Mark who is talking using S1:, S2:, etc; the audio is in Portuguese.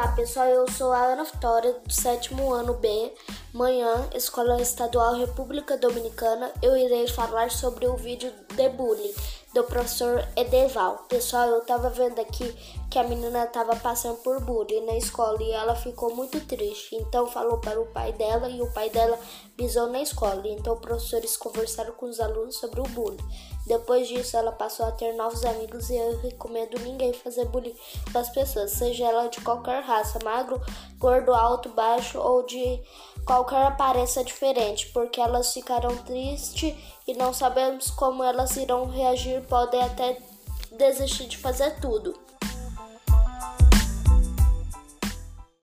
S1: Olá pessoal, eu sou a Ana Vitória, do sétimo ano B, manhã, Escola Estadual República Dominicana. Eu irei falar sobre o vídeo de bullying do professor Edeval. Pessoal, eu tava vendo aqui que a menina tava passando por bullying na escola e ela ficou muito triste. Então falou para o pai dela e o pai dela pisou na escola. Então professores conversaram com os alunos sobre o bullying. Depois disso, ela passou a ter novos amigos e eu recomendo ninguém fazer bullying das pessoas, seja ela de qualquer raça, magro, gordo, alto, baixo ou de qualquer aparência diferente, porque elas ficarão tristes e não sabemos como elas irão reagir, podem até desistir de fazer tudo.